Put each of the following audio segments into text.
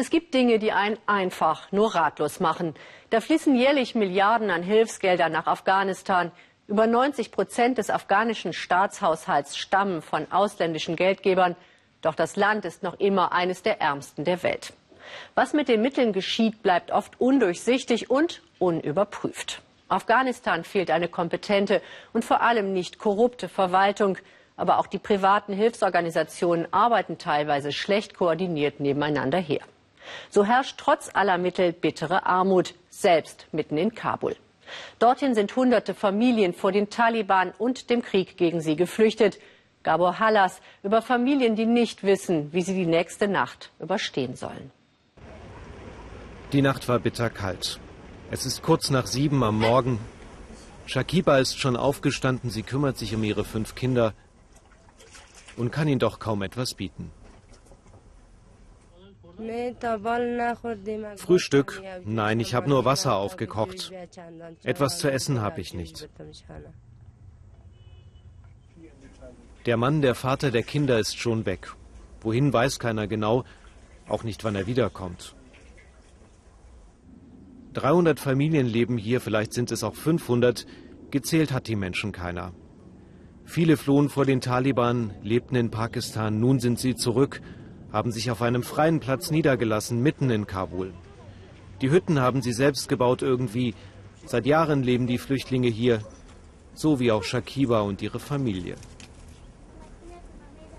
Es gibt Dinge, die einen einfach nur ratlos machen. Da fließen jährlich Milliarden an Hilfsgeldern nach Afghanistan. Über 90 Prozent des afghanischen Staatshaushalts stammen von ausländischen Geldgebern. Doch das Land ist noch immer eines der ärmsten der Welt. Was mit den Mitteln geschieht, bleibt oft undurchsichtig und unüberprüft. Afghanistan fehlt eine kompetente und vor allem nicht korrupte Verwaltung. Aber auch die privaten Hilfsorganisationen arbeiten teilweise schlecht koordiniert nebeneinander her. So herrscht trotz aller Mittel bittere Armut, selbst mitten in Kabul. Dorthin sind hunderte Familien vor den Taliban und dem Krieg gegen sie geflüchtet. Gabor Hallas über Familien, die nicht wissen, wie sie die nächste Nacht überstehen sollen. Die Nacht war bitterkalt. Es ist kurz nach sieben am Morgen. Shakiba ist schon aufgestanden, sie kümmert sich um ihre fünf Kinder und kann ihnen doch kaum etwas bieten. Frühstück? Nein, ich habe nur Wasser aufgekocht. Etwas zu essen habe ich nicht. Der Mann, der Vater der Kinder, ist schon weg. Wohin weiß keiner genau, auch nicht, wann er wiederkommt. 300 Familien leben hier, vielleicht sind es auch 500. Gezählt hat die Menschen keiner. Viele flohen vor den Taliban, lebten in Pakistan, nun sind sie zurück, haben sich auf einem freien Platz niedergelassen, mitten in Kabul. Die Hütten haben sie selbst gebaut irgendwie. Seit Jahren leben die Flüchtlinge hier, so wie auch Shakiba und ihre Familie.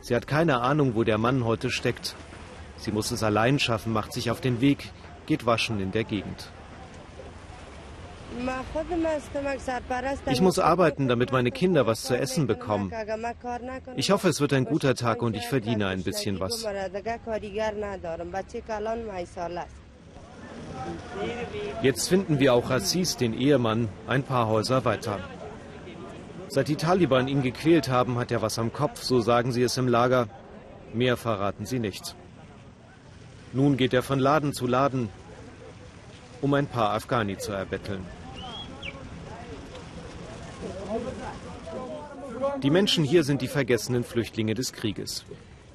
Sie hat keine Ahnung, wo der Mann heute steckt. Sie muss es allein schaffen, macht sich auf den Weg, geht waschen in der Gegend. Ich muss arbeiten, damit meine Kinder was zu essen bekommen. Ich hoffe, es wird ein guter Tag und ich verdiene ein bisschen was. Jetzt finden wir auch Aziz, den Ehemann, ein paar Häuser weiter. Seit die Taliban ihn gequält haben, hat er was am Kopf, so sagen sie es im Lager. Mehr verraten sie nicht. Nun geht er von Laden zu Laden, um ein paar Afghani zu erbetteln. Die Menschen hier sind die vergessenen Flüchtlinge des Krieges.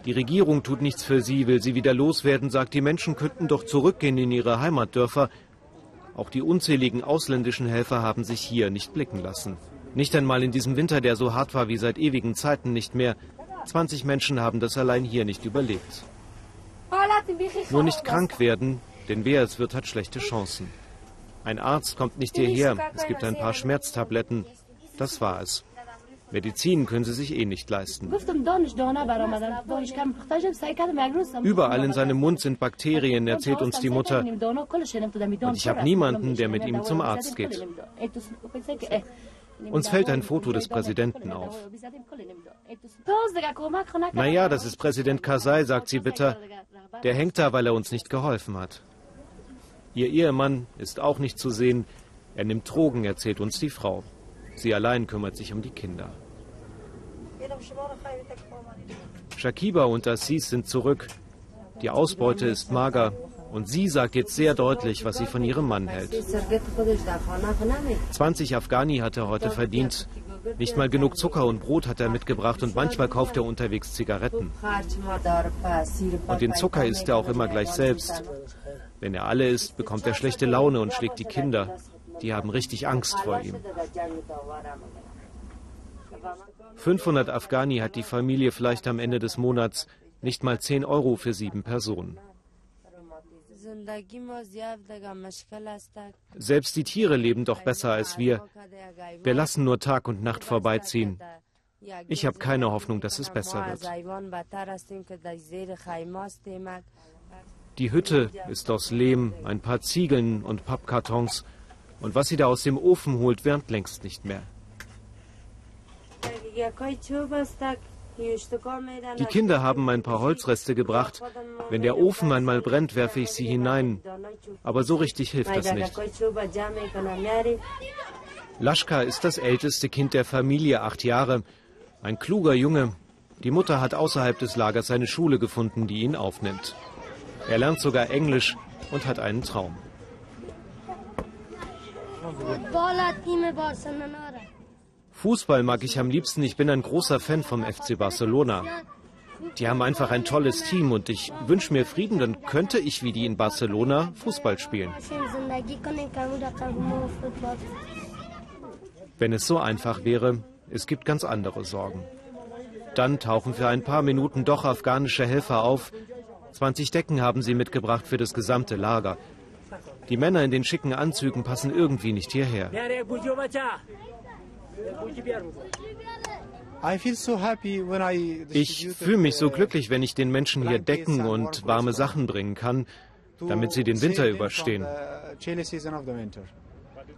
Die Regierung tut nichts für sie, will sie wieder loswerden, sagt, die Menschen könnten doch zurückgehen in ihre Heimatdörfer. Auch die unzähligen ausländischen Helfer haben sich hier nicht blicken lassen. Nicht einmal in diesem Winter, der so hart war wie seit ewigen Zeiten nicht mehr. 20 Menschen haben das allein hier nicht überlebt. Nur nicht krank werden, denn wer es wird, hat schlechte Chancen. Ein Arzt kommt nicht hierher, es gibt ein paar Schmerztabletten. Das war es. Medizin können sie sich eh nicht leisten. Überall in seinem Mund sind Bakterien, erzählt uns die Mutter. Und ich habe niemanden, der mit ihm zum Arzt geht. Uns fällt ein Foto des Präsidenten auf. Naja, das ist Präsident Karzai, sagt sie bitter. Der hängt da, weil er uns nicht geholfen hat. Ihr Ehemann ist auch nicht zu sehen. Er nimmt Drogen, erzählt uns die Frau. Sie allein kümmert sich um die Kinder. Shakiba und Assis sind zurück. Die Ausbeute ist mager und sie sagt jetzt sehr deutlich, was sie von ihrem Mann hält. 20 Afghani hat er heute verdient. Nicht mal genug Zucker und Brot hat er mitgebracht und manchmal kauft er unterwegs Zigaretten. Und den Zucker isst er auch immer gleich selbst. Wenn er alle isst, bekommt er schlechte Laune und schlägt die Kinder. Die haben richtig Angst vor ihm. 500 Afghani hat die Familie vielleicht am Ende des Monats, nicht mal 10 Euro für sieben Personen. Selbst die Tiere leben doch besser als wir. Wir lassen nur Tag und Nacht vorbeiziehen. Ich habe keine Hoffnung, dass es besser wird. Die Hütte ist aus Lehm, ein paar Ziegeln und Pappkartons. Und was sie da aus dem Ofen holt, wärmt längst nicht mehr. Die Kinder haben ein paar Holzreste gebracht. Wenn der Ofen einmal brennt, werfe ich sie hinein. Aber so richtig hilft das nicht. Laschka ist das älteste Kind der Familie, acht Jahre. Ein kluger Junge. Die Mutter hat außerhalb des Lagers eine Schule gefunden, die ihn aufnimmt. Er lernt sogar Englisch und hat einen Traum. Fußball mag ich am liebsten. Ich bin ein großer Fan vom FC Barcelona. Die haben einfach ein tolles Team und ich wünsche mir Frieden, dann könnte ich wie die in Barcelona Fußball spielen. Wenn es so einfach wäre, es gibt ganz andere Sorgen. Dann tauchen für ein paar Minuten doch afghanische Helfer auf. 20 Decken haben sie mitgebracht für das gesamte Lager. Die Männer in den schicken Anzügen passen irgendwie nicht hierher. Ich fühle mich so glücklich, wenn ich den Menschen hier Decken und warme Sachen bringen kann, damit sie den Winter überstehen.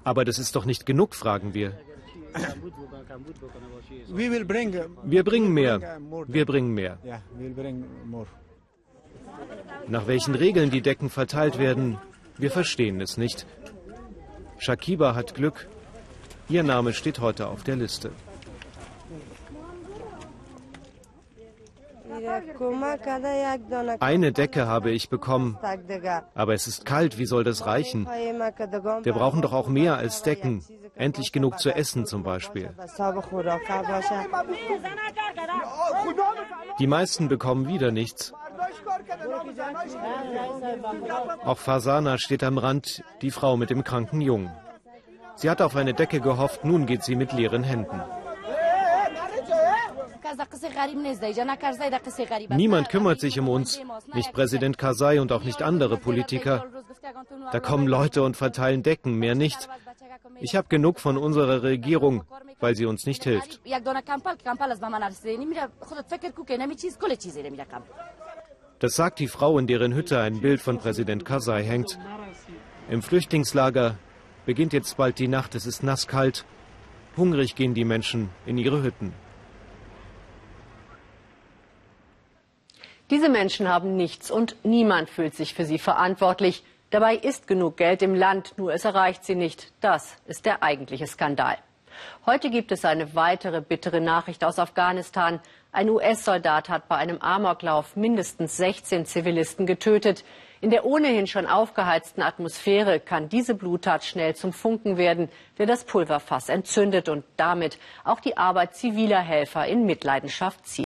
Aber das ist doch nicht genug, fragen wir. Wir bringen mehr. Wir bringen mehr. Nach welchen Regeln die Decken verteilt werden, wir verstehen es nicht. Shakiba hat Glück. Ihr Name steht heute auf der Liste. Eine Decke habe ich bekommen, aber es ist kalt, wie soll das reichen? Wir brauchen doch auch mehr als Decken. Endlich genug zu essen zum Beispiel. Die meisten bekommen wieder nichts. Auch Fasana steht am Rand, die Frau mit dem kranken Jungen. Sie hat auf eine Decke gehofft, nun geht sie mit leeren Händen. Niemand kümmert sich um uns, nicht Präsident Karzai und auch nicht andere Politiker. Da kommen Leute und verteilen Decken, mehr nicht. Ich habe genug von unserer Regierung, weil sie uns nicht hilft. Das sagt die Frau, in deren Hütte ein Bild von Präsident Karzai hängt. Im Flüchtlingslager beginnt jetzt bald die Nacht, es ist nasskalt. Hungrig gehen die Menschen in ihre Hütten. Diese Menschen haben nichts und niemand fühlt sich für sie verantwortlich. Dabei ist genug Geld im Land, nur es erreicht sie nicht. Das ist der eigentliche Skandal. Heute gibt es eine weitere bittere Nachricht aus Afghanistan. Ein US-Soldat hat bei einem Amoklauf mindestens 16 Zivilisten getötet. In der ohnehin schon aufgeheizten Atmosphäre kann diese Bluttat schnell zum Funken werden, der das Pulverfass entzündet und damit auch die Arbeit ziviler Helfer in Mitleidenschaft zieht.